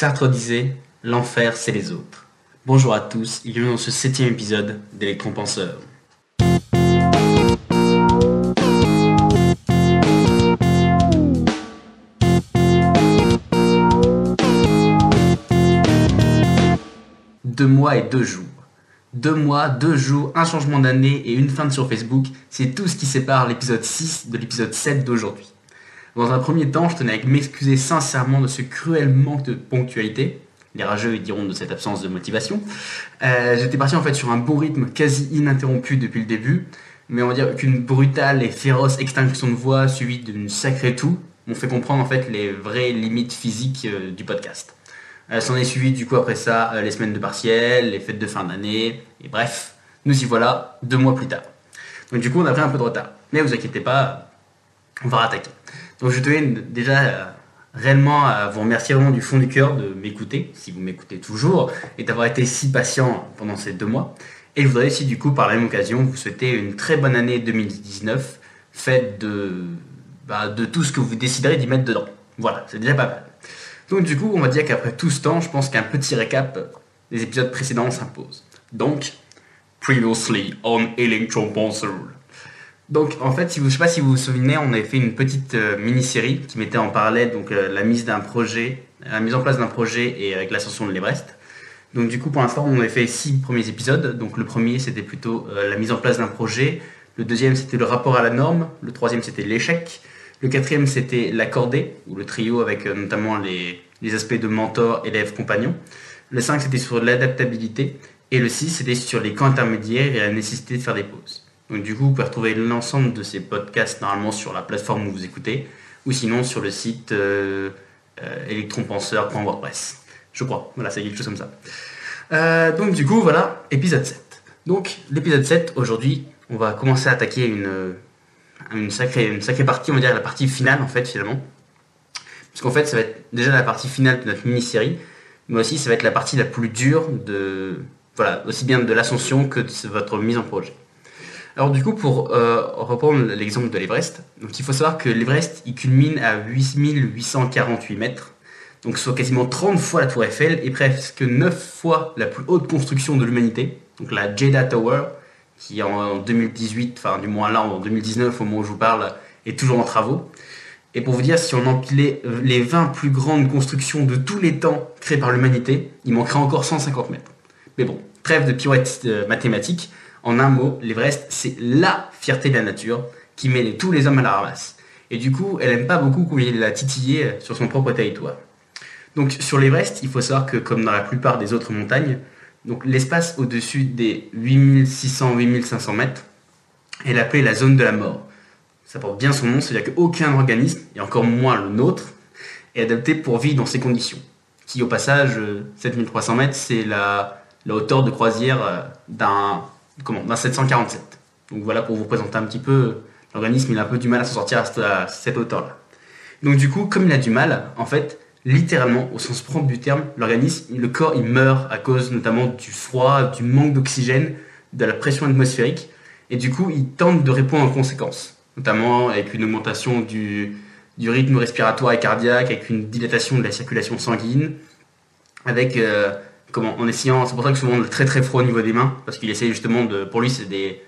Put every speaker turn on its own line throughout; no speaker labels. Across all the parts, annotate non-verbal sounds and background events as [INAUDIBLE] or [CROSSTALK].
Sartre disait L'enfer, c'est les autres. Bonjour à tous, bienvenue dans ce septième épisode d'Electron-Penseur. Deux mois et deux jours. Deux mois, deux jours, un changement d'année et une fin sur Facebook, c'est tout ce qui sépare l'épisode 6 de l'épisode 7 d'aujourd'hui. Dans un premier temps, je tenais à m'excuser sincèrement de ce cruel manque de ponctualité. Les rageux diront de cette absence de motivation. Euh, j'étais parti en fait sur un bon rythme quasi ininterrompu depuis le début, mais on va dire qu'une brutale et féroce extinction de voix suivie d'une sacrée toux m'ont fait comprendre en fait les vraies limites physiques euh, du podcast. Euh, S'en est suivi du coup après ça euh, les semaines de partiel, les fêtes de fin d'année, et bref, nous y voilà deux mois plus tard. Donc du coup on a pris un peu de retard. Mais vous inquiétez pas, on va rattaquer. Donc je tenais déjà euh, réellement à vous remercier vraiment du fond du cœur de m'écouter, si vous m'écoutez toujours, et d'avoir été si patient pendant ces deux mois. Et je voudrais aussi du coup par la même occasion vous souhaiter une très bonne année 2019, faite de, bah, de tout ce que vous déciderez d'y mettre dedans. Voilà, c'est déjà pas mal. Donc du coup, on va dire qu'après tout ce temps, je pense qu'un petit récap des épisodes précédents s'impose. Donc, previously on Electron Pencil. Donc en fait, si vous, sais pas si vous vous souvenez, on avait fait une petite euh, mini-série qui mettait en parallèle donc euh, la mise en place d'un projet et avec l'ascension de l'Everest. Donc du coup, pour l'instant, on avait fait six premiers épisodes. Donc le premier, c'était plutôt euh, la mise en place d'un projet. Le deuxième, c'était le rapport à la norme. Le troisième, c'était l'échec. Le quatrième, c'était l'accordé, ou le trio avec euh, notamment les, les aspects de mentor, élève, compagnon. Le 5, c'était sur l'adaptabilité. Et le 6, c'était sur les camps intermédiaires et la nécessité de faire des pauses. Donc du coup, vous pouvez retrouver l'ensemble de ces podcasts normalement sur la plateforme où vous écoutez, ou sinon sur le site euh, euh, electronpenseur.wordpress. Je crois, voilà, c'est quelque chose comme ça. Euh, donc du coup, voilà, épisode 7. Donc l'épisode 7, aujourd'hui, on va commencer à attaquer une, une, sacrée, une sacrée partie, on va dire la partie finale en fait finalement. Parce qu'en fait, ça va être déjà la partie finale de notre mini-série, mais aussi ça va être la partie la plus dure de, voilà, aussi bien de l'ascension que de votre mise en projet. Alors du coup, pour euh, reprendre l'exemple de l'Everest, donc il faut savoir que l'Everest, il culmine à 8848 mètres, donc soit quasiment 30 fois la tour Eiffel et presque 9 fois la plus haute construction de l'humanité, donc la Jeddah Tower, qui en 2018, enfin du moins là en 2019 au moment où je vous parle, est toujours en travaux. Et pour vous dire, si on empilait les 20 plus grandes constructions de tous les temps créées par l'humanité, il manquerait encore 150 mètres. Mais bon, trêve de pirouettes euh, mathématiques, en un mot, l'Everest, c'est LA fierté de la nature qui les- tous les hommes à la ramasse. Et du coup, elle aime pas beaucoup qu'on vienne la titiller sur son propre territoire. Donc sur l'Everest, il faut savoir que comme dans la plupart des autres montagnes, l'espace au-dessus des 8600-8500 mètres est appelé la zone de la mort. Ça porte bien son nom, c'est-à-dire qu'aucun organisme, et encore moins le nôtre, est adapté pour vivre dans ces conditions. Qui au passage, euh, 7300 mètres, c'est la, la hauteur de croisière euh, d'un comment, d'un 747. Donc voilà pour vous présenter un petit peu, l'organisme il a un peu du mal à s'en sortir à cette, hauteur-là. Donc du coup, comme il a du mal, en fait, littéralement, au sens propre du terme, l'organisme, le corps, il meurt à cause notamment du froid, du manque d'oxygène, de la pression atmosphérique, et du coup, il tente de répondre en conséquence, notamment avec une augmentation du, du rythme respiratoire et cardiaque, avec une dilatation de la circulation sanguine, avec euh, en essayant c'est pour ça que souvent on a très très froid au niveau des mains parce qu'il essaye justement de pour lui c'est des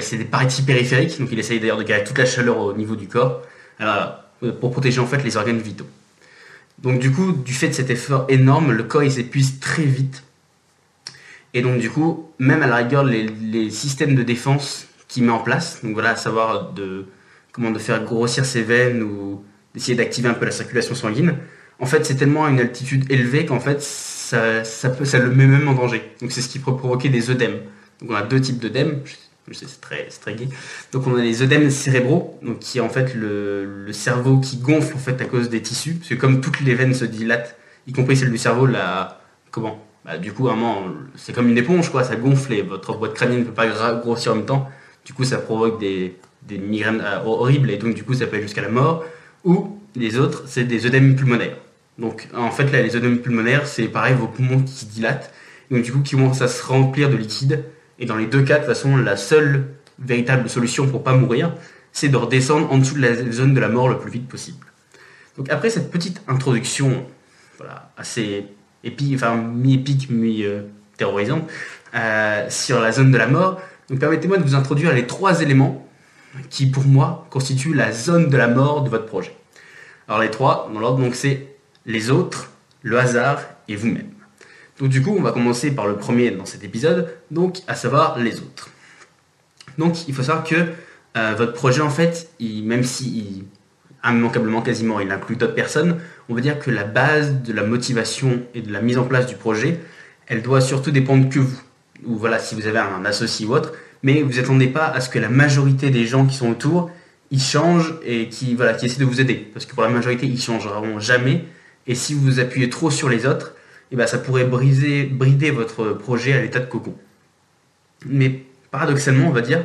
c'est des périphériques donc il essaye d'ailleurs de garder toute la chaleur au niveau du corps euh, pour protéger en fait les organes vitaux. Donc du coup du fait de cet effort énorme le corps il s'épuise très vite. Et donc du coup même à la rigueur les, systèmes de défense qu'il met en place donc voilà à savoir comment de faire grossir ses veines ou d'essayer d'activer un peu la circulation sanguine en fait, c'est tellement à une altitude élevée qu'en fait, ça, le met même en danger. Donc, c'est ce qui peut provoquer des œdèmes. Donc, on a deux types d'œdèmes. Je- sais, c'est très, très gay. Donc, on a les œdèmes cérébraux, donc qui est en fait le, cerveau qui gonfle en fait à cause des tissus. Parce que comme toutes les veines se dilatent, y compris celle du cerveau, la, comment? Bah, Du coup, vraiment, c'est comme une éponge, quoi. Ça gonfle et votre boîte crânienne ne peut pas grossir en même temps. Du coup, ça provoque des, des migraines euh, horribles et donc, du coup, ça peut aller jusqu'à la mort. Ou les autres, c'est des œdèmes pulmonaires. Donc en fait là les œdèmes pulmonaires c'est pareil vos poumons qui se dilatent donc du coup qui commencent à se remplir de liquide et dans les deux cas de toute façon la seule véritable solution pour pas mourir c'est de redescendre en dessous de la zone de la mort le plus vite possible. Donc après cette petite introduction voilà, assez épique, enfin mi-épique, mi-terrorisante, sur la zone de la mort. Donc permettez-moi de vous introduire les trois éléments qui, pour moi, constituent la zone de la mort de votre projet. Alors les trois, dans l'ordre, donc c'est les autres, le hasard et vous-même. Donc du coup, on va commencer par le premier dans cet épisode, donc à savoir les autres. Donc il faut savoir que euh, votre projet, en fait, même si immanquablement quasiment il inclut d'autres personnes, on va dire que la base de la motivation et de la mise en place du projet, elle doit surtout dépendre que vous. Ou voilà, si vous avez un associé ou autre, mais vous attendez pas à ce que la majorité des gens qui sont autour, ils changent et qui, voilà, qui essaient de vous aider. Parce que pour la majorité, ils changeront jamais. Et si vous appuyez trop sur les autres, eh ben, ça pourrait briser, brider votre projet à l'état de cocon. Mais paradoxalement, on va dire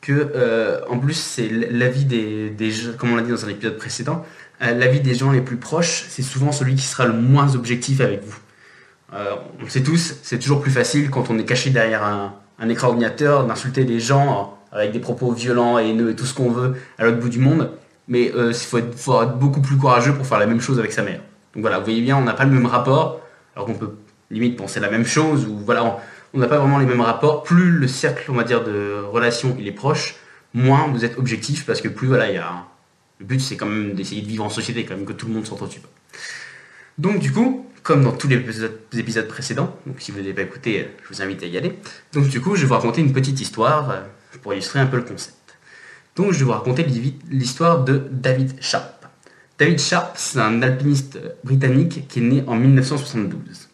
que, euh, en plus, c'est l'avis des, des, comme on l'a dit dans un épisode précédent, euh, l'avis des gens les plus proches, c'est souvent celui qui sera le moins objectif avec vous. Euh, on le sait tous, c'est toujours plus facile quand on est caché derrière un, un écran ordinateur d'insulter des gens avec des propos violents et haineux et tout ce qu'on veut à l'autre bout du monde. Mais il faut, être beaucoup plus courageux pour faire la même chose avec sa mère. Donc voilà, vous voyez bien, on n'a pas le même rapport alors qu'on peut limite penser la même chose, ou voilà, on n'a pas vraiment les mêmes rapports. Plus le cercle, on va dire, de relations il est proche, moins vous êtes objectif, parce que plus voilà, il y a le but c'est quand même d'essayer de vivre en société, quand même que tout le monde s'entretue. Donc du coup, comme dans tous les épisodes précédents, donc si vous n'avez pas écouté, je vous invite à y aller. Donc du coup, je vais vous raconter une petite histoire euh, pour illustrer un peu le concept. Donc je vais vous raconter l'histoire de David Sharp. David Sharp, c'est un alpiniste britannique qui est né en 1972.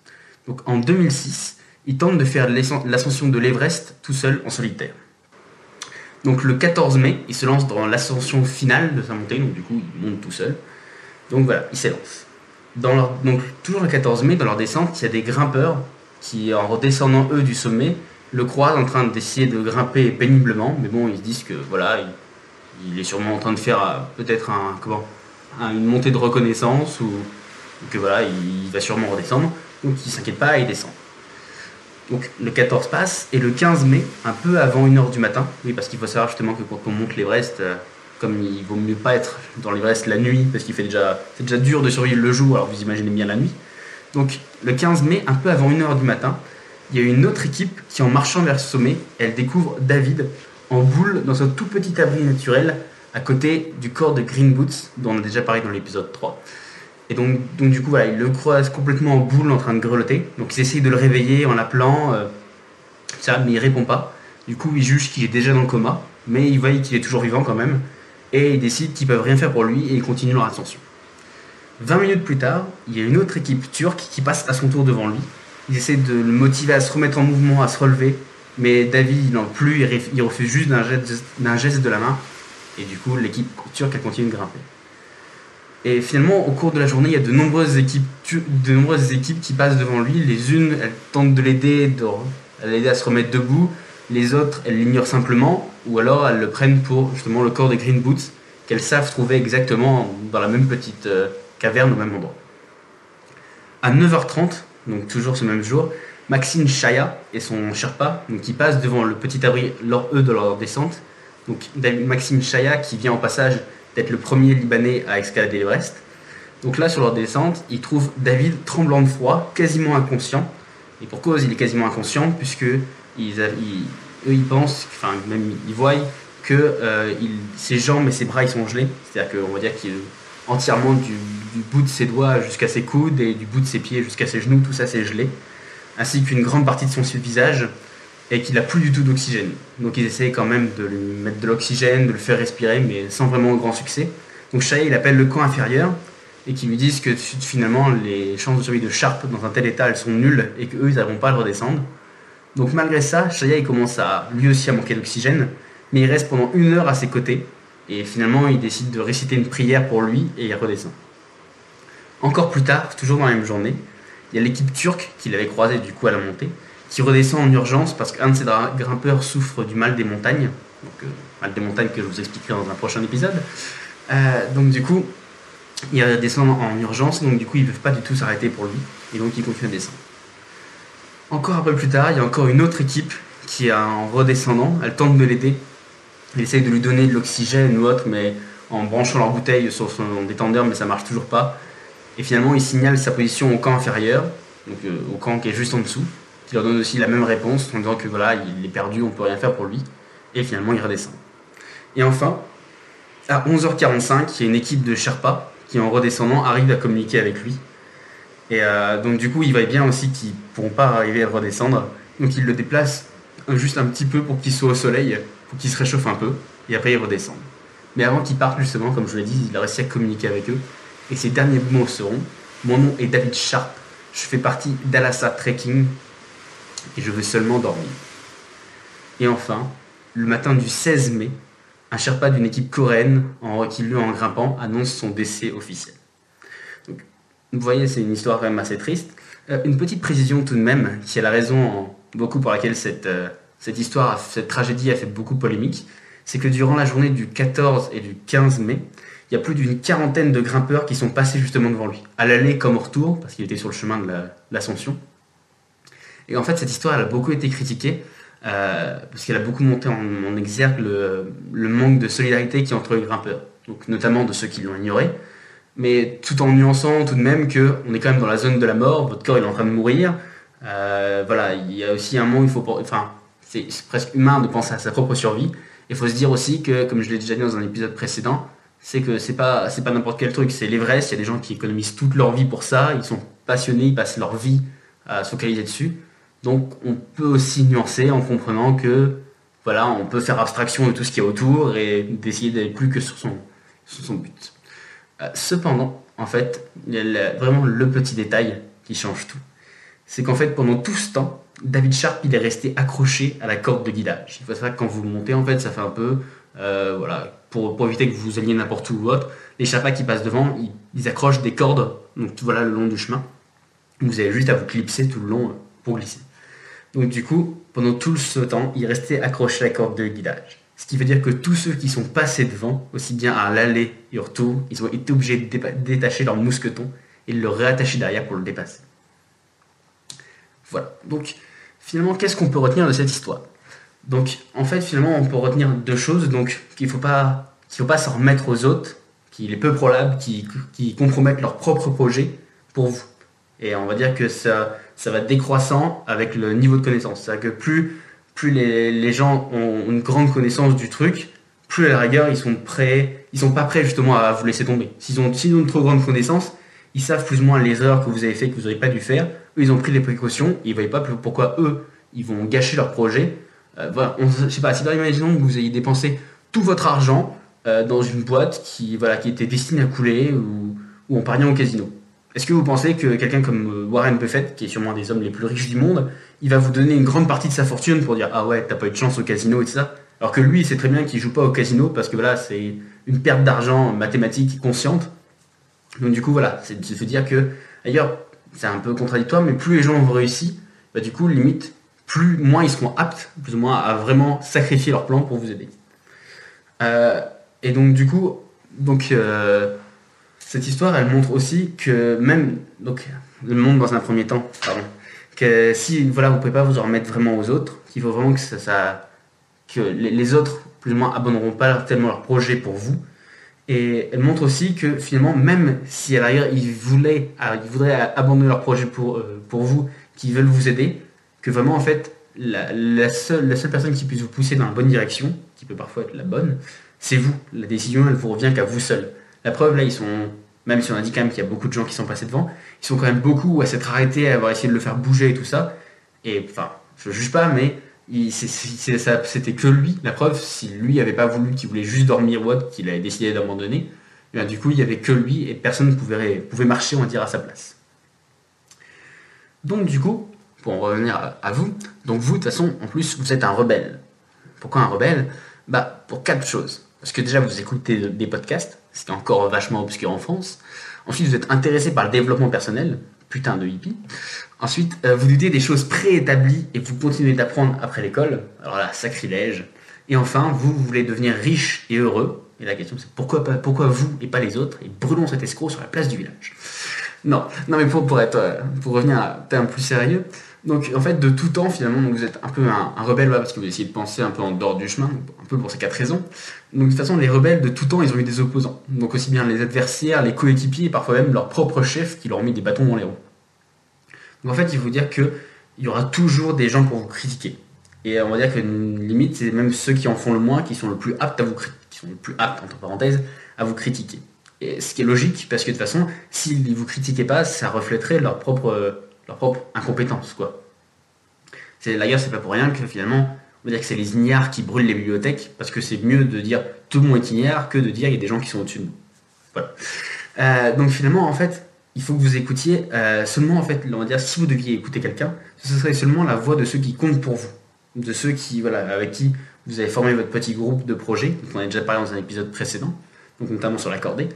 Donc en 2006, il tente de faire l'ascension de l'Everest tout seul en solitaire. Donc le 14 mai, il se lance dans l'ascension finale de sa montée, donc du coup il monte tout seul. Donc voilà, il s'élance. donc toujours le 14 mai, dans leur descente, il y a des grimpeurs qui, en redescendant eux du sommet, le croisent en train d'essayer de grimper péniblement, mais bon, ils se disent que voilà, il, il est sûrement en train de faire euh, peut-être un comment une montée de reconnaissance ou que voilà, il va sûrement redescendre. Donc il s'inquiète pas il descend. Donc le 14 passe et le 15 mai, un peu avant 1h du matin, oui parce qu'il faut savoir justement que quand on monte l'Everest, euh, comme il vaut mieux pas être dans l'Everest la nuit parce qu'il fait déjà c'est déjà dur de survivre le jour, alors vous imaginez bien la nuit. Donc le 15 mai, un peu avant 1h du matin, il y a une autre équipe qui en marchant vers ce sommet, elle découvre David en boule dans un tout petit abri naturel à côté du corps de Green Boots, dont on a déjà parlé dans l'épisode 3. Et donc, du coup, voilà, il le croise complètement en boule en train de grelotter. Donc ils essayent de le réveiller en l'appelant, euh, ça, mais il répond pas. Du coup, ils jugent qu'il est déjà dans le coma, mais ils voient qu'il est toujours vivant quand même. Et ils décident qu'ils peuvent rien faire pour lui et ils continuent leur ascension. 20 minutes plus tard, il y a une autre équipe turque qui passe à son tour devant lui. Ils essaient de le motiver à se remettre en mouvement, à se relever, mais David, il n'en plus, il refuse juste d'un geste de la main et du coup, l'équipe turque, elle continue de grimper. Et finalement, au cours de la journée, il y a de nombreuses équipes, de nombreuses équipes qui passent devant lui. Les unes, elles tentent de l'aider, de l'aider à se remettre debout. Les autres, elles l'ignorent simplement, ou alors elles le prennent pour justement le corps des Green Boots, qu'elles savent trouver exactement dans la même petite euh, caverne au même endroit. À 9h30, donc toujours ce même jour, Maxime Chaya et son Sherpa, qui passent devant le petit abri lors eux de leur descente, donc Maxime Chaya qui vient en passage d'être le premier Libanais à escalader l'Everest. Donc là, sur leur descente, ils trouvent David tremblant de froid, quasiment inconscient. Et pour cause, il est quasiment inconscient, puisque ils, eux, ils pensent, enfin, même ils voient que euh, ses jambes et ses bras, ils sont gelés. C'est-à-dire qu'on va dire qu'il est entièrement du, du, bout de ses doigts jusqu'à ses coudes et du bout de ses pieds jusqu'à ses genoux, tout ça c'est gelé. Ainsi qu'une grande partie de son visage et qu'il n'a plus du tout d'oxygène. Donc ils essayent quand même de lui mettre de l'oxygène, de le faire respirer, mais sans vraiment grand succès. Donc Shaya, il appelle le camp inférieur et qui lui disent que finalement les chances de survie de Sharp dans un tel état, elles sont nulles et qu'eux, ils n'arriveront pas à le redescendre. Donc malgré ça, Shaya, il commence à lui aussi à manquer d'oxygène, mais il reste pendant une heure à ses côtés et finalement il décide de réciter une prière pour lui et il redescend. Encore plus tard, toujours dans la même journée, il y a l'équipe turque qu'il avait croisée du coup à la montée qui redescend en urgence parce qu'un de ses grimpeurs souffre du mal des montagnes, donc euh, mal des montagnes que je vous expliquerai dans un prochain épisode. Euh, donc du coup, il redescend en urgence, donc du coup ils ne peuvent pas du tout s'arrêter pour lui, et donc il continue à descendre. Encore un peu plus tard, il y a encore une autre équipe qui est en redescendant, elle tente de l'aider, elle essaye de lui donner de l'oxygène ou autre, mais en branchant leur bouteille sur son détendeur, mais ça marche toujours pas. Et finalement, il signale sa position au camp inférieur, donc euh, au camp qui est juste en dessous, qui leur donne aussi la même réponse en disant que voilà, il est perdu, on peut rien faire pour lui. Et finalement, il redescend. Et enfin, à 11h45, il y a une équipe de Sherpa qui, en redescendant, arrive à communiquer avec lui. Et euh, donc, du coup, il va bien aussi qu'ils ne pourront pas arriver à redescendre. Donc, il le déplace juste un petit peu pour qu'il soit au soleil, pour qu'il se réchauffe un peu. Et après, il redescend. Mais avant qu'il parte, justement, comme je vous l'ai dit, il a réussi à communiquer avec eux. Et ses derniers mots seront Mon nom est David Sharp. Je fais partie d'Alassa Trekking. Et je veux seulement dormir. Et enfin, le matin du 16 mai, un Sherpa d'une équipe coréenne, en reculant en grimpant, annonce son décès officiel. vous voyez, c'est une histoire quand même assez triste. Euh, une petite précision tout de même, qui est la raison beaucoup pour laquelle cette, euh, histoire, cette tragédie a fait beaucoup polémique, c'est que durant la journée du 14 et du 15 mai, il y a plus d'une quarantaine de grimpeurs qui sont passés justement devant lui, à l'aller comme au retour, parce qu'il était sur le chemin de l'ascension. Et en fait, cette histoire, elle a beaucoup été critiquée, euh, parce qu'elle a beaucoup monté en, exergue le, manque de solidarité qui entre les grimpeurs, donc notamment de ceux qui l'ont ignoré, mais tout en nuançant tout de même qu'on est quand même dans la zone de la mort, votre corps est en train de mourir. Euh, voilà, il y a aussi un moment où il faut, enfin, c'est presque humain de penser à sa propre survie. Il faut se dire aussi que, comme je l'ai déjà dit dans un épisode précédent, c'est que c'est pas c'est pas n'importe quel truc, c'est l'Everest. Il y a des gens qui économisent toute leur vie pour ça, ils sont passionnés, ils passent leur vie à se focaliser dessus. Donc on peut aussi nuancer en comprenant que voilà, on peut faire abstraction de tout ce qui est autour et d'essayer d'aller plus que sur son, but. Euh, cependant, en fait, il y a vraiment le petit détail qui change tout. C'est qu'en fait, pendant tout ce temps, David Sharp, il est resté accroché à la corde de guidage. Il faut savoir que quand vous montez, en fait, ça fait un peu, euh, voilà, pour, éviter que vous alliez n'importe où ou autre, les Sherpas qui passent devant, ils, ils, accrochent des cordes, donc voilà, le long du chemin. Vous avez juste à vous clipser tout le long euh, pour glisser. Donc du coup, pendant tout ce temps, il restait accroché à la corde de guidage. Ce qui veut dire que tous ceux qui sont passés devant, aussi bien à l'aller et au retour, ils ont été obligés de détacher leur mousqueton et de le réattacher derrière pour le dépasser. Voilà. Donc finalement, qu'est-ce qu'on peut retenir de cette histoire? Donc en fait, finalement, on peut retenir deux choses. Donc qu'il ne faut pas faut pas s'en remettre aux autres, qu'il est peu probable qu'ils compromettent leur propre projet pour vous. Et on va dire que ça, ça va décroissant avec le niveau de connaissance. C'est-à-dire que plus, plus les, gens ont une grande connaissance du truc, plus à la rigueur ils sont prêts, ils sont pas prêts justement à vous laisser tomber. S'ils ont, ont une trop grande connaissance, ils savent plus ou moins les erreurs que vous avez fait que vous n'auriez pas dû faire. Eux, ils ont pris les précautions, ils ne voyaient pas pourquoi eux, ils vont gâcher leur projet. Euh, voilà, je sais pas, si imaginons que vous ayez dépensé tout votre argent euh, dans une boîte qui, voilà, qui était destinée à couler ou, ou en pariant au casino. Est-ce que vous pensez que quelqu'un comme euh, Warren Buffett, qui est sûrement un des hommes les plus riches du monde, il va vous donner une grande partie de sa fortune pour dire ah ouais t'as pas eu de chance au casino et tout ça? Alors que lui il sait très bien qu'il joue pas au casino parce que voilà c'est une perte d'argent mathématique consciente. Donc du coup voilà, c'est de se dire que d'ailleurs c'est un peu contradictoire, mais plus les gens ont réussi, bah, du coup limite plus moins ils seront aptes plus ou moins à vraiment sacrifier leur plan pour vous aider. Euh, et donc du coup donc euh, cette histoire, elle montre aussi que même, donc, le monde dans un premier temps, pardon, que si voilà, vous ne pouvez pas vous en remettre vraiment aux autres, qu'il faut vraiment que ça, que les, autres, plus ou moins, abandonneront pas tellement leur projet pour vous. Et elle montre aussi que finalement, même si à l'arrière ils voulaient, ils voudraient abandonner leur projet pour, euh, vous, qu'ils veulent vous aider, que vraiment en fait, la, seule, la seule personne qui puisse vous pousser dans la bonne direction, qui peut parfois être la bonne, c'est vous. La décision, elle vous revient qu'à vous seul. La preuve, là, ils sont même si on a quand même qu'il y a beaucoup de gens qui sont passés devant, ils sont quand même beaucoup à s'être arrêtés, à avoir essayé de le faire bouger et tout ça. Et enfin, je juge pas, mais c'était que lui. La preuve, si lui avait pas voulu, qu'il voulait juste dormir ou autre, qu'il avait décidé d'abandonner, eh du coup, il y avait que lui et personne ne pouvait, pouvait marcher, on va dire, à sa place. Donc, du coup, pour en revenir à, vous, donc vous, de toute façon, en plus, vous êtes un rebelle. Pourquoi un rebelle? Bah, pour quatre choses. Parce que déjà, vous écoutez des podcasts, c'était encore vachement obscur en France. Ensuite, vous êtes intéressé par le développement personnel, putain de hippie. Ensuite, euh, vous doutez des choses préétablies et vous continuez d'apprendre après l'école. Alors là, sacrilège. Et enfin, vous, voulez devenir riche et heureux. Et la question, c'est pourquoi, vous et pas les autres? Et brûlons cet escroc sur la place du village. Non, non mais pour, pour, être, pour revenir à un terme plus sérieux, Donc en fait, de tout temps finalement, vous êtes un peu un, rebelle parce que vous essayez de penser un peu en dehors du chemin, un peu pour ces quatre raisons. Donc de toute façon, les rebelles de tout temps, ils ont eu des opposants. Donc aussi bien les adversaires, les coéquipiers, et parfois même leurs propres chefs qui leur ont mis des bâtons dans les roues. Donc en fait, il faut dire qu'il y aura toujours des gens pour vous critiquer. Et on va dire que limite, c'est même ceux qui en font le moins qui sont le plus aptes à vous qui plus aptes entre parenthèses à vous critiquer. Et ce qui est logique, parce que de toute façon, s'ils ne vous critiquaient pas, ça reflèterait leur propre propre incompétence, quoi. La guerre, c'est pas pour rien que finalement, on va dire que c'est les ignares qui brûlent les bibliothèques, parce que c'est mieux de dire tout le monde est ignare que de dire il y a des gens qui sont au-dessus de nous. Voilà. Euh, donc finalement, en fait, il faut que vous écoutiez euh, seulement, en fait, on va dire, si vous deviez écouter quelqu'un, ce serait seulement la voix de ceux qui comptent pour vous, de ceux qui, voilà, avec qui vous avez formé votre petit groupe de projet, donc on a déjà parlé dans un épisode précédent, donc notamment sur l'accordé.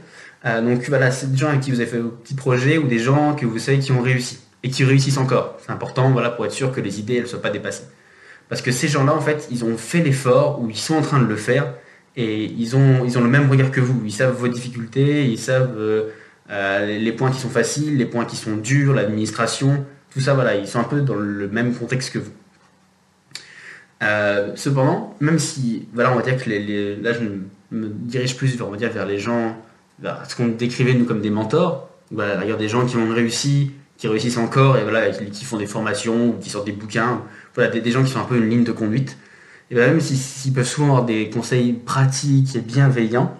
Euh, donc voilà, c'est des gens avec qui vous avez fait vos petits projets ou des gens que vous savez qui ont réussi et qui réussissent encore. C'est important voilà, pour être sûr que les idées ne soient pas dépassées. Parce que ces gens-là, en fait, ils ont fait l'effort ou ils sont en train de le faire et ils ont, ils ont le même regard que vous. Ils savent vos difficultés, ils savent euh, euh, les points qui sont faciles, les points qui sont durs, l'administration, tout ça, voilà, ils sont un peu dans le même contexte que vous. Euh, cependant, même si, voilà, on va dire que là je me dirige plus vers, on va dire, vers les gens, vers ce qu'on décrivait nous comme des mentors, voilà, a des gens qui ont réussi, qui réussissent encore et voilà, qui, font des formations ou qui sortent des bouquins, voilà, des, gens qui sont un peu une ligne de conduite. Et ben même s'ils peuvent souvent avoir des conseils pratiques et bienveillants,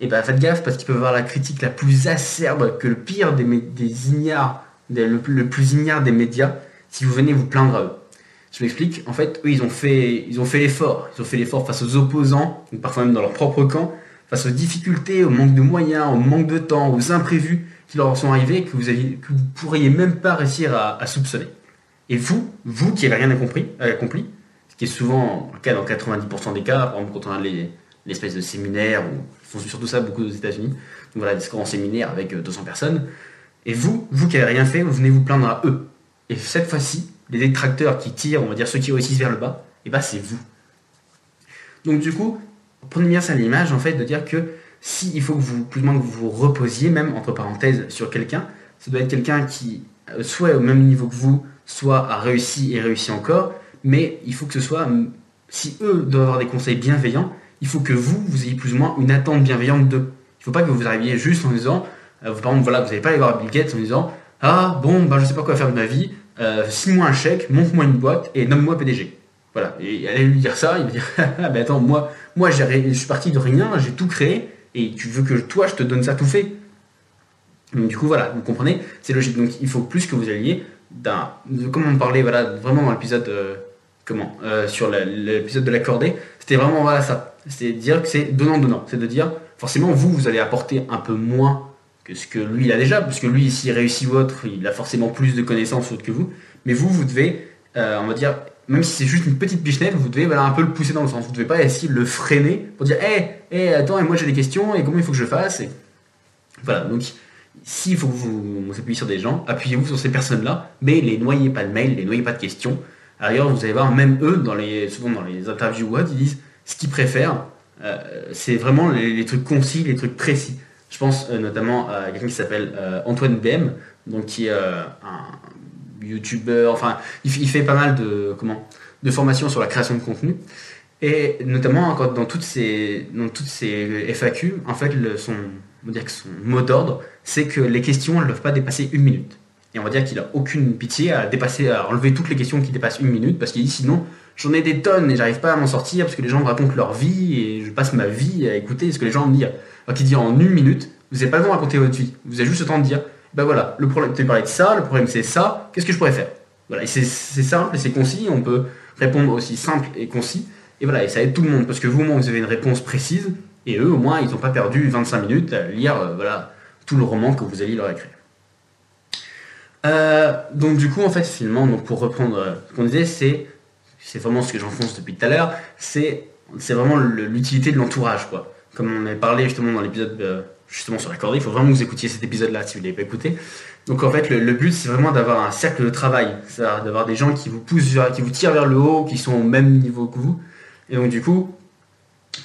et ben faites gaffe parce qu'ils peuvent avoir la critique la plus acerbe que le pire des, des ignares, le, plus ignare des médias, si vous venez vous plaindre à eux. Je m'explique, en fait, eux, ils ont fait l'effort. Ils ont fait l'effort face aux opposants, parfois même dans leur propre camp, face aux difficultés, au manque de moyens, au manque de temps, aux imprévus qui leur sont arrivés que vous aviez, que vous pourriez même pas réussir à, soupçonner. Et vous, vous qui n'avez rien accompli, accompli, ce qui est souvent le cas dans 90% des cas, par exemple quand on a l'espèce de séminaire, ou font surtout ça beaucoup aux États-Unis, donc voilà, des grands séminaires avec 200 euh, personnes, et vous, vous qui n'avez rien fait, vous venez vous plaindre à eux. Et cette fois-ci, les détracteurs qui tirent, on va dire ceux qui réussissent vers le bas, et bah c'est vous. Donc du coup, prenez bien ça l'image en fait de dire que si il faut que vous, plus ou moins que vous vous reposiez, même entre parenthèses, sur quelqu'un, ça doit être quelqu'un qui euh, soit au même niveau que vous, soit a réussi et réussi encore, mais il faut que ce soit, si eux doivent avoir des conseils bienveillants, il faut que vous, vous ayez plus ou moins une attente bienveillante d'eux. Il ne faut pas que vous arriviez juste en disant, euh, par exemple, voilà, vous n'allez pas aller voir Bill Gates en disant, ah bon, bah, je ne sais pas quoi faire de ma vie, euh, signe-moi un chèque, montre-moi une boîte et nomme-moi PDG. Voilà, et allez lui dire ça, il va dire, [LAUGHS] ah ben attends, moi, moi je suis parti de rien, j'ai tout créé, et tu veux que toi, je te donne ça tout fait. Donc du coup, voilà, vous comprenez, c'est logique. Donc il faut plus que vous alliez d'un, comme on parlait, voilà, vraiment dans l'épisode, euh, comment, euh, sur l'épisode de l'accordé, c'était vraiment voilà ça. C'est dire que c'est donnant-donnant. C'est de dire, forcément, vous, vous allez apporter un peu moins que ce que lui il a déjà, parce que lui, s'il réussit votre, il a forcément plus de connaissances que vous. Mais vous, vous devez, euh, on va dire, même si c'est juste une petite pichenette, vous devez voilà, un peu le pousser dans le sens. Vous ne devez pas essayer de le freiner pour dire Hé, hey, attends, et moi j'ai des questions, et comment il faut que je fasse. Voilà, donc s'il faut que vous vous appuyez sur des gens, appuyez-vous sur ces personnes-là, mais les noyez pas de mails, les noyez pas de questions. Ailleurs, vous allez voir, même eux, dans les, souvent dans les interviews ou ils disent ce qu'ils préfèrent, euh, c'est vraiment les, trucs concis, les trucs précis. Je pense euh, notamment à quelqu'un qui s'appelle euh, Antoine BM, donc qui est un, youtubeur, enfin, il, fait pas mal de, comment, de formations sur la création de contenu. Et notamment dans toutes ces, dans toutes ces FAQ, en fait, le, son, on dire que son mot d'ordre, c'est que les questions ne doivent pas dépasser une minute. Et on va dire qu'il a aucune pitié à dépasser, à enlever toutes les questions qui dépassent une minute, parce qu'il dit sinon, j'en ai des tonnes et j'arrive pas à m'en sortir parce que les gens me racontent leur vie et je passe ma vie à écouter ce que les gens me disent. Alors qu'il dit en une minute, vous n'avez pas le temps de raconter votre vie. Vous avez juste le temps de dire, ben voilà, le problème, tu de ça, le problème c'est ça, qu'est-ce que je pourrais faire? Voilà, c'est simple et c'est concis, on peut répondre aussi simple et concis, et voilà, et ça aide tout le monde, parce que vous, au moins, vous avez une réponse précise, et eux, au moins, ils n'ont pas perdu 25 minutes à lire euh, voilà, tout le roman que vous allez leur écrire. Euh, donc du coup, en fait, finalement, donc, pour reprendre euh, ce qu'on disait, c'est, c'est vraiment ce que j'enfonce depuis tout à l'heure, c'est, c'est vraiment l'utilité de l'entourage, quoi. Comme on avait parlé justement dans l'épisode justement sur la corde. Il faut vraiment vous écoutiez cet épisode-là si vous ne l'avez pas écouté. Donc en fait, le, but, c'est vraiment d'avoir un cercle de travail, d'avoir des gens qui vous poussent, qui vous tirent vers le haut, qui sont au même niveau que vous. Et donc du coup,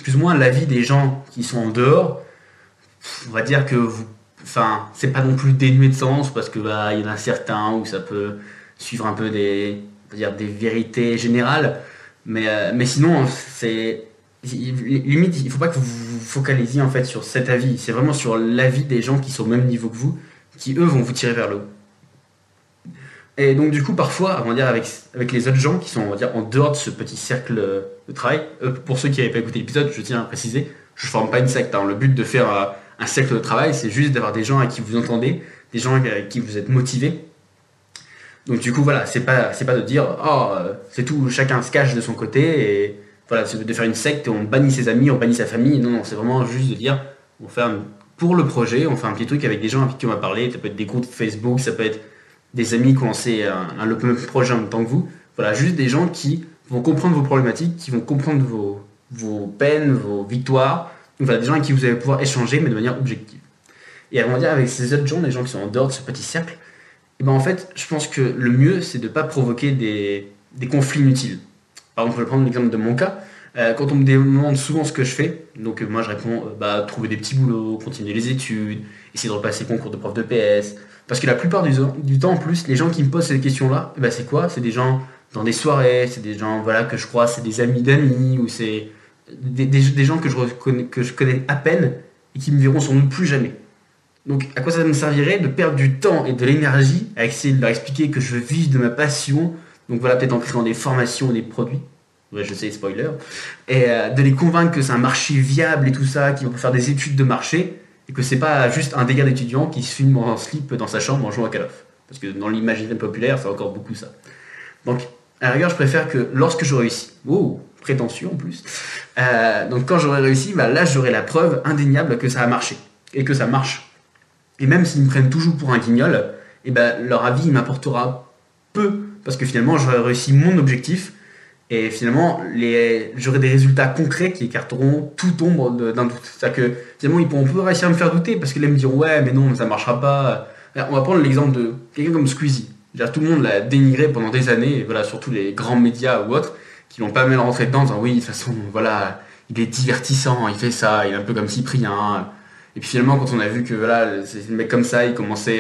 plus ou moins l'avis des gens qui sont en dehors, on va dire que vous, enfin, c'est pas non plus dénué de sens parce que bah, il y en a certains où ça peut, suivre un peu des, dire des vérités générales. Mais, euh, mais sinon, c'est limite, il faut pas que vous vous focalisiez en fait sur cet avis. C'est vraiment sur l'avis des gens qui sont au même niveau que vous, qui eux vont vous tirer vers le haut. Et donc du coup, parfois, va dire avec, avec les autres gens qui sont en dehors de ce petit cercle de travail, euh, pour ceux qui n'avaient pas écouté l'épisode, je tiens à préciser, je forme pas une secte. Hein. Le but de faire euh, un cercle de travail, c'est juste d'avoir des gens à qui vous entendez, des gens avec qui vous êtes motivés. Donc du coup, voilà, c'est pas, c'est pas de dire, oh, euh, c'est tout, chacun se cache de son côté, et voilà, de faire une secte, on bannit ses amis, on bannit sa famille. Non, non, c'est vraiment juste de dire, on fait pour le projet, on fait un petit truc avec des gens avec qui on va parler, ça peut être des groupes Facebook, ça peut être des amis qui ont lancé un, le même projet en même temps que vous. Voilà, juste des gens qui vont comprendre vos problématiques, qui vont comprendre vos, peines, vos victoires. Voilà, des gens avec qui vous allez pouvoir échanger, mais de manière objective. Et à dire, avec ces autres gens, les gens qui sont en dehors de ce petit cercle, eh ben en fait, je pense que le mieux, c'est de ne pas provoquer des, conflits inutiles. Par exemple, je vais prendre l'exemple de mon cas. Euh, quand on me demande souvent ce que je fais, donc euh, moi je réponds euh, bah, trouver des petits boulots, continuer les études, essayer de repasser concours de prof de PS, parce que la plupart du, temps, en plus, les gens qui me posent ces questions-là, bah, c'est quoi? C'est des gens dans des soirées, c'est des gens voilà, que je crois, c'est des amis d'amis, ou c'est des, gens que je, reconnais, que je connais à peine et qui me verront sans doute plus jamais. Donc, à quoi ça me servirait de perdre du temps et de l'énergie à essayer de leur expliquer que je vis de ma passion Donc, voilà, peut-être en créant des formations ou des produits. Ouais, je sais, spoiler. Et euh, de les convaincre que c'est un marché viable et tout ça, qu'ils vont faire des études de marché et que c'est pas juste un dégât d'étudiant qui se filme en slip dans sa chambre en jouant à Call of. Parce que dans l'imaginaire populaire, c'est encore beaucoup ça. Donc, à la rigueur, je préfère que lorsque je réussis, oh, prétentieux en plus, euh, donc quand j'aurai réussi, bah, là j'aurai la preuve indéniable que ça a marché, et que ça marche. Et même s'ils me prennent toujours pour un guignol, et eh ben, leur avis m'apportera peu, parce que finalement j'aurai réussi mon objectif, et finalement, j'aurai des résultats concrets qui écarteront toute ombre d'un doute. C'est-à-dire que finalement, ils pourront pas réussir à me faire douter parce qu'ils me diront ouais, mais non, ça marchera pas. On va prendre l'exemple de quelqu'un comme Squeezie. Tout le monde l'a dénigré pendant des années, voilà, surtout les grands médias ou autres, qui l'ont pas mal rentré dedans en disant oui, de toute façon, voilà, il est divertissant, il fait ça, il est un peu comme Cyprien. Et puis finalement, quand on a vu que voilà, c'est un mec comme ça, il commençait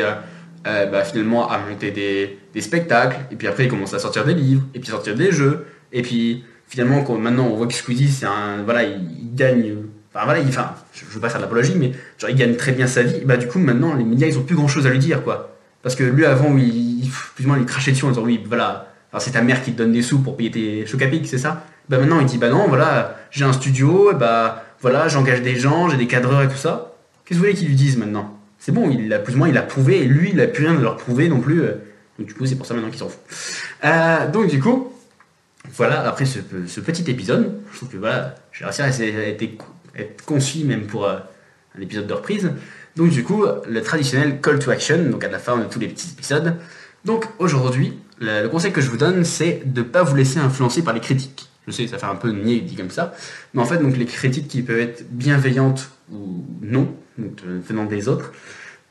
euh, bah, finalement à monter des, spectacles, et puis après, il commençait à sortir des livres, et puis sortir des jeux. Et puis finalement, quand maintenant on voit que Squeezie, c'est un, voilà, il, gagne. Enfin voilà, il, enfin, je, veux pas faire de l'apologie, mais genre il gagne très bien sa vie. bah du coup maintenant les médias ils ont plus grand chose à lui dire quoi. Parce que lui avant il, plus ou moins il crachait dessus en disant oui voilà, c'est ta mère qui te donne des sous pour payer tes chocs à c'est ça. Bah maintenant il dit bah non voilà, j'ai un studio, et bah voilà, j'engage des gens, j'ai des cadreurs et tout ça. Qu'est-ce que vous voulez qu'ils lui disent maintenant? C'est bon, il a plus ou moins il a prouvé et lui il a plus rien de leur prouver non plus. Donc du coup c'est pour ça maintenant qu'il s'en fout. Euh, donc du coup voilà, après ce, petit épisode, je trouve que voilà, j'ai réussi à être, concis même pour euh, un épisode de reprise. Donc du coup, le traditionnel call to action, donc à la fin de tous les petits épisodes. Donc aujourd'hui, le, conseil que je vous donne, c'est de ne pas vous laisser influencer par les critiques. Je sais, ça fait un peu nier dit comme ça, mais en fait, donc les critiques qui peuvent être bienveillantes ou non, venant des autres.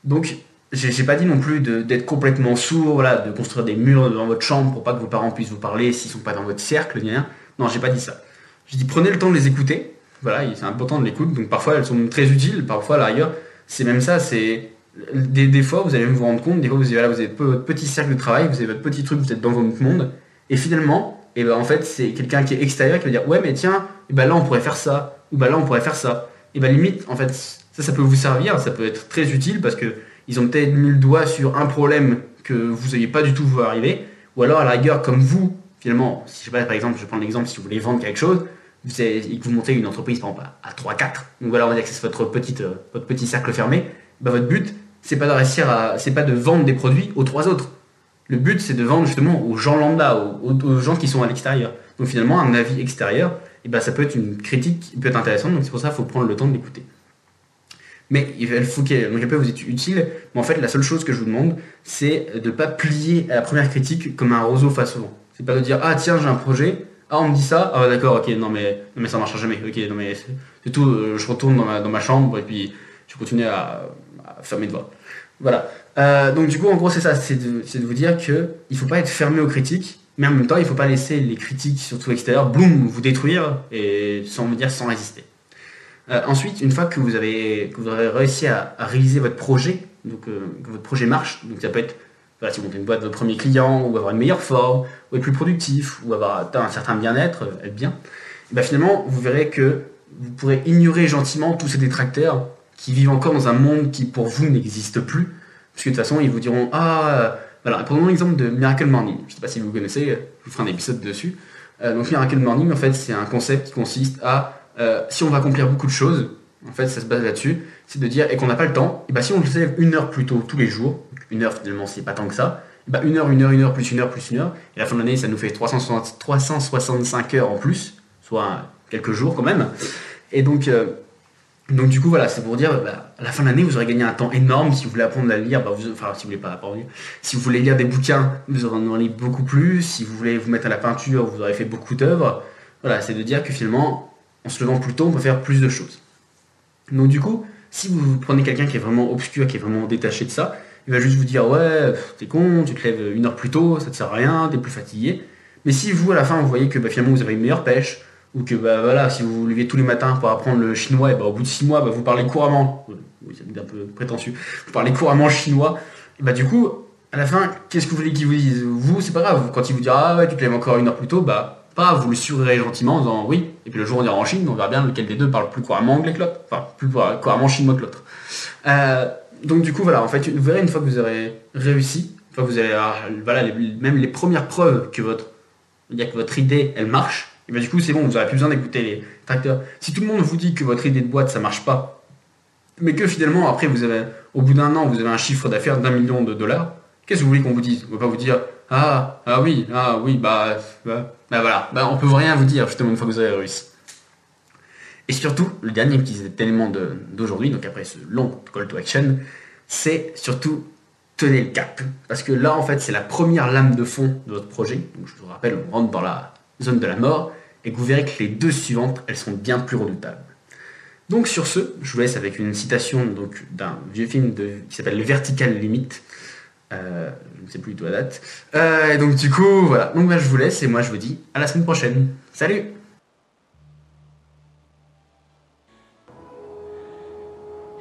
Donc j'ai pas dit non plus d'être complètement sourd, voilà, de construire des murs dans votre chambre pour pas que vos parents puissent vous parler s'ils sont pas dans votre cercle, ni rien. Non, j'ai pas dit ça. J'ai dit prenez le temps de les écouter. Voilà, c'est important de l'écoute. Donc parfois elles sont très utiles, parfois à la c'est même ça, c'est des, fois vous allez vous rendre compte, des fois vous avez, vous avez votre petit cercle de travail, vous avez votre petit truc, vous êtes dans votre monde, et finalement, et eh ben en fait c'est quelqu'un qui est extérieur qui va dire ouais mais tiens, et ben là on pourrait faire ça, ou ben là on pourrait faire ça. Et ben limite en fait ça ça peut vous servir, ça peut être très utile parce que ils ont peut-être mis le doigt sur un problème que vous n'ayez pas du tout vu arriver, ou alors à la rigueur, comme vous, finalement, si je sais pas, par exemple, je prends l'exemple, si vous voulez vendre quelque chose, vous et que vous montez une entreprise par exemple à 3-4, donc voilà, on va dire que c'est votre, petite, euh, votre petit cercle fermé, bah, votre but, c'est pas de réussir c'est pas de vendre des produits aux trois autres. Le but, c'est de vendre justement aux gens lambda, aux, gens qui sont à l'extérieur. Donc finalement, un avis extérieur, et ben, ça peut être une critique qui peut être intéressante, donc c'est pour ça qu'il faut prendre le temps de l'écouter. Mais il faut qu'il donc peut vous être utile, mais en fait la seule chose que je vous demande, c'est de ne pas plier à la première critique comme un roseau face au vent. C'est pas de dire ah tiens j'ai un projet, ah on me dit ça, ah d'accord ok non mais non mais ça marchera jamais, ok non mais c'est tout, euh, je retourne dans ma, chambre et puis je continue à, à faire mes devoirs. Voilà. Euh, donc du coup en gros c'est ça, c'est de, vous dire que il faut pas être fermé aux critiques, mais en même temps il faut pas laisser les critiques surtout extérieures, boum, vous détruire et sans me dire sans résister. Euh, ensuite, une fois que vous, avez, aurez réussi à, réaliser votre projet, donc euh, que votre projet marche, donc ça peut être voilà, si vous montez une boîte de votre premier client, ou avoir une meilleure forme, ou être plus productif, ou avoir atteint un certain bien-être, être bien, et ben finalement, vous verrez que vous pourrez ignorer gentiment tous ces détracteurs qui vivent encore dans un monde qui pour vous n'existe plus, puisque de toute façon, ils vous diront Ah, voilà, prenons l'exemple de Miracle Morning. Je ne sais pas si vous connaissez, je vous ferai un épisode dessus. Euh, donc Miracle Morning, en fait, c'est un concept qui consiste à, euh, si on va accomplir beaucoup de choses, en fait, ça se base là-dessus, c'est de dire, et qu'on n'a pas le temps, et bah si on se lève une heure plus tôt tous les jours, une heure finalement c'est pas tant que ça, et bah une heure, une heure, une heure, plus une heure, plus une heure, et à la fin de l'année ça nous fait 360, 365 heures en plus, soit quelques jours quand même, et donc, euh, donc du coup voilà, c'est pour dire, bah, à la fin de l'année vous aurez gagné un temps énorme, si vous voulez apprendre à lire, bah, vous, enfin si vous voulez pas apprendre, si vous voulez lire des bouquins, vous aurez en lire beaucoup plus, si vous voulez vous mettre à la peinture, vous aurez fait beaucoup d'œuvres, voilà, c'est de dire que finalement, en se levant plus tôt, on peut faire plus de choses. Donc du coup, si vous prenez quelqu'un qui est vraiment obscur, qui est vraiment détaché de ça, il va juste vous dire ouais, t'es con, tu te lèves une heure plus tôt, ça te sert à rien, t'es plus fatigué. Mais si vous à la fin vous voyez que bah, finalement vous avez une meilleure pêche, ou que bah, voilà, si vous vous levez tous les matins pour apprendre le chinois, et bah, au bout de six mois bah, vous parlez couramment, c'est un peu prétentieux, vous parlez couramment chinois, et bah du coup à la fin qu'est-ce que vous voulez qu'il vous dise Vous c'est pas grave, quand il vous dira ah ouais tu te lèves encore une heure plus tôt, bah pas, vous le surerait gentiment en disant oui, et puis le jour on ira en Chine, on verra bien lequel des deux parle plus couramment anglais que l'autre, enfin plus couramment chinois que l'autre. Euh, donc du coup voilà, en fait, vous verrez une fois que vous aurez réussi, une fois que vous avez voilà, même les premières preuves que votre, que votre idée elle marche, et bien du coup c'est bon, vous n'aurez plus besoin d'écouter les tracteurs. Si tout le monde vous dit que votre idée de boîte ça marche pas, mais que finalement après vous avez, au bout d'un an vous avez un chiffre d'affaires d'un million de dollars, qu'est-ce que vous voulez qu'on vous dise? On va pas vous dire ah, ah oui, ah oui, bah, bah, bah voilà, bah, on peut rien vous dire justement une fois que vous avez réussi. Et surtout, le dernier petit élément d'aujourd'hui, donc après ce long call to action, c'est surtout tenez le cap. Parce que là, en fait, c'est la première lame de fond de votre projet. Donc, je vous rappelle, on rentre dans la zone de la mort et que vous verrez que les deux suivantes, elles sont bien plus redoutables. Donc, sur ce, je vous laisse avec une citation d'un vieux film qui s'appelle Le Vertical Limit euh, je ne sais plus du tout la date. Euh, et donc du coup, voilà. Donc bah, je vous laisse et moi je vous dis à la semaine prochaine. Salut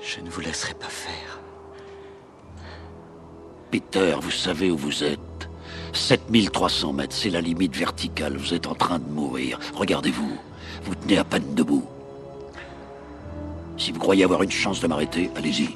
Je ne vous laisserai pas faire. Peter, vous savez où vous êtes 7300 mètres, c'est la limite verticale. Vous êtes en train de mourir. Regardez-vous. Vous tenez à peine debout. Si vous croyez avoir une chance de m'arrêter, allez-y.